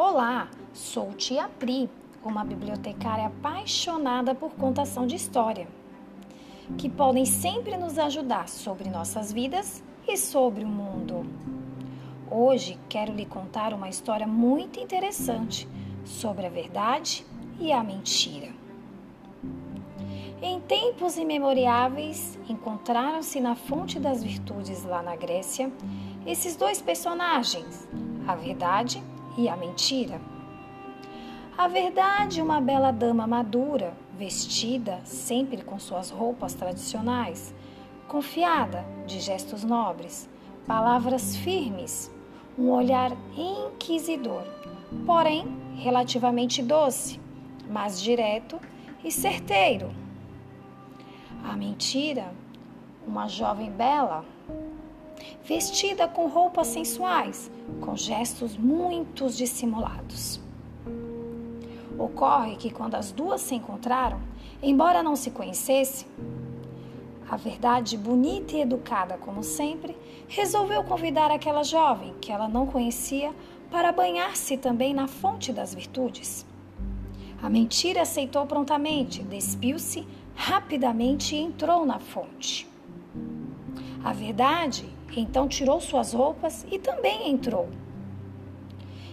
Olá, sou Tia Pri, uma bibliotecária apaixonada por contação de história, que podem sempre nos ajudar sobre nossas vidas e sobre o mundo. Hoje quero lhe contar uma história muito interessante sobre a verdade e a mentira. Em tempos imemoriáveis, encontraram-se na fonte das virtudes lá na Grécia esses dois personagens, a verdade e a mentira. A verdade, uma bela dama madura, vestida sempre com suas roupas tradicionais, confiada, de gestos nobres, palavras firmes, um olhar inquisidor, porém relativamente doce, mas direto e certeiro. A mentira, uma jovem bela, vestida com roupas sensuais, com gestos muito dissimulados. Ocorre que quando as duas se encontraram, embora não se conhecessem, a verdade, bonita e educada como sempre, resolveu convidar aquela jovem que ela não conhecia para banhar-se também na fonte das virtudes. A mentira aceitou prontamente, despiu-se rapidamente e entrou na fonte. A verdade então tirou suas roupas e também entrou.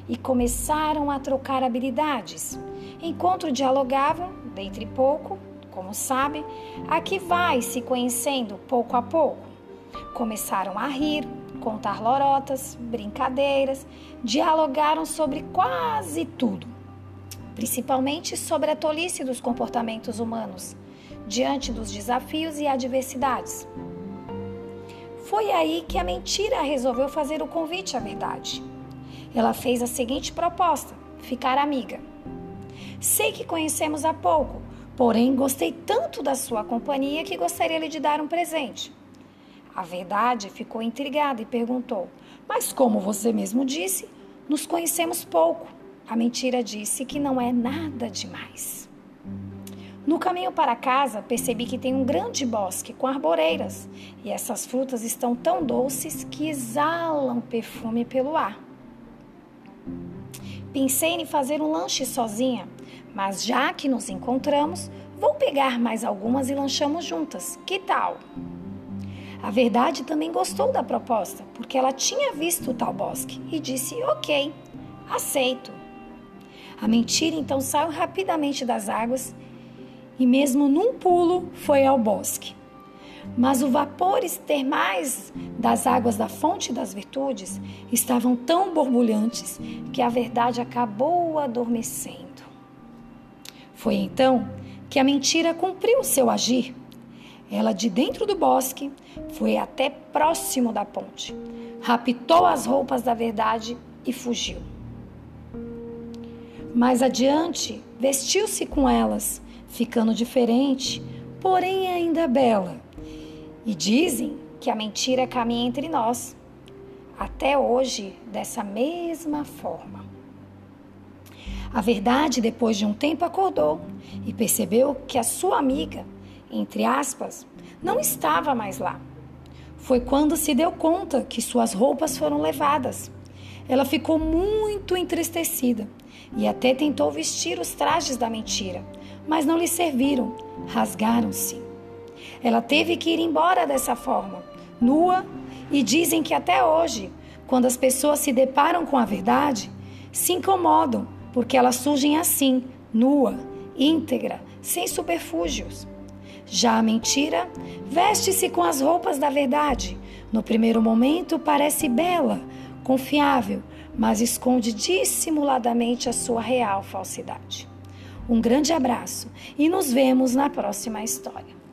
E começaram a trocar habilidades. Enquanto dialogavam, dentre pouco, como sabe, aqui vai se conhecendo pouco a pouco. Começaram a rir, contar lorotas, brincadeiras, dialogaram sobre quase tudo, principalmente sobre a tolice dos comportamentos humanos diante dos desafios e adversidades. Foi aí que a mentira resolveu fazer o convite à verdade. Ela fez a seguinte proposta: ficar amiga. Sei que conhecemos há pouco, Porém, gostei tanto da sua companhia que gostaria de dar um presente. A verdade ficou intrigada e perguntou: Mas como você mesmo disse, nos conhecemos pouco. A mentira disse que não é nada demais. No caminho para casa, percebi que tem um grande bosque com arboreiras e essas frutas estão tão doces que exalam perfume pelo ar. Pensei em fazer um lanche sozinha, mas já que nos encontramos, vou pegar mais algumas e lanchamos juntas. Que tal? A verdade também gostou da proposta, porque ela tinha visto o tal bosque e disse: Ok, aceito. A mentira então saiu rapidamente das águas e, mesmo num pulo, foi ao bosque. Mas os vapores termais das águas da fonte das virtudes estavam tão borbulhantes que a verdade acabou adormecendo. Foi então que a mentira cumpriu seu agir. Ela, de dentro do bosque, foi até próximo da ponte, raptou as roupas da verdade e fugiu. Mais adiante, vestiu-se com elas, ficando diferente, porém ainda bela e dizem que a mentira caminha entre nós, até hoje, dessa mesma forma. A verdade, depois de um tempo, acordou e percebeu que a sua amiga, entre aspas, não estava mais lá. Foi quando se deu conta que suas roupas foram levadas. Ela ficou muito entristecida e até tentou vestir os trajes da mentira, mas não lhe serviram, rasgaram-se. Ela teve que ir embora dessa forma, nua, e dizem que até hoje, quando as pessoas se deparam com a verdade, se incomodam porque elas surgem assim, nua, íntegra, sem superfúgios. Já a mentira veste-se com as roupas da verdade. No primeiro momento parece bela, confiável, mas esconde dissimuladamente a sua real falsidade. Um grande abraço e nos vemos na próxima história.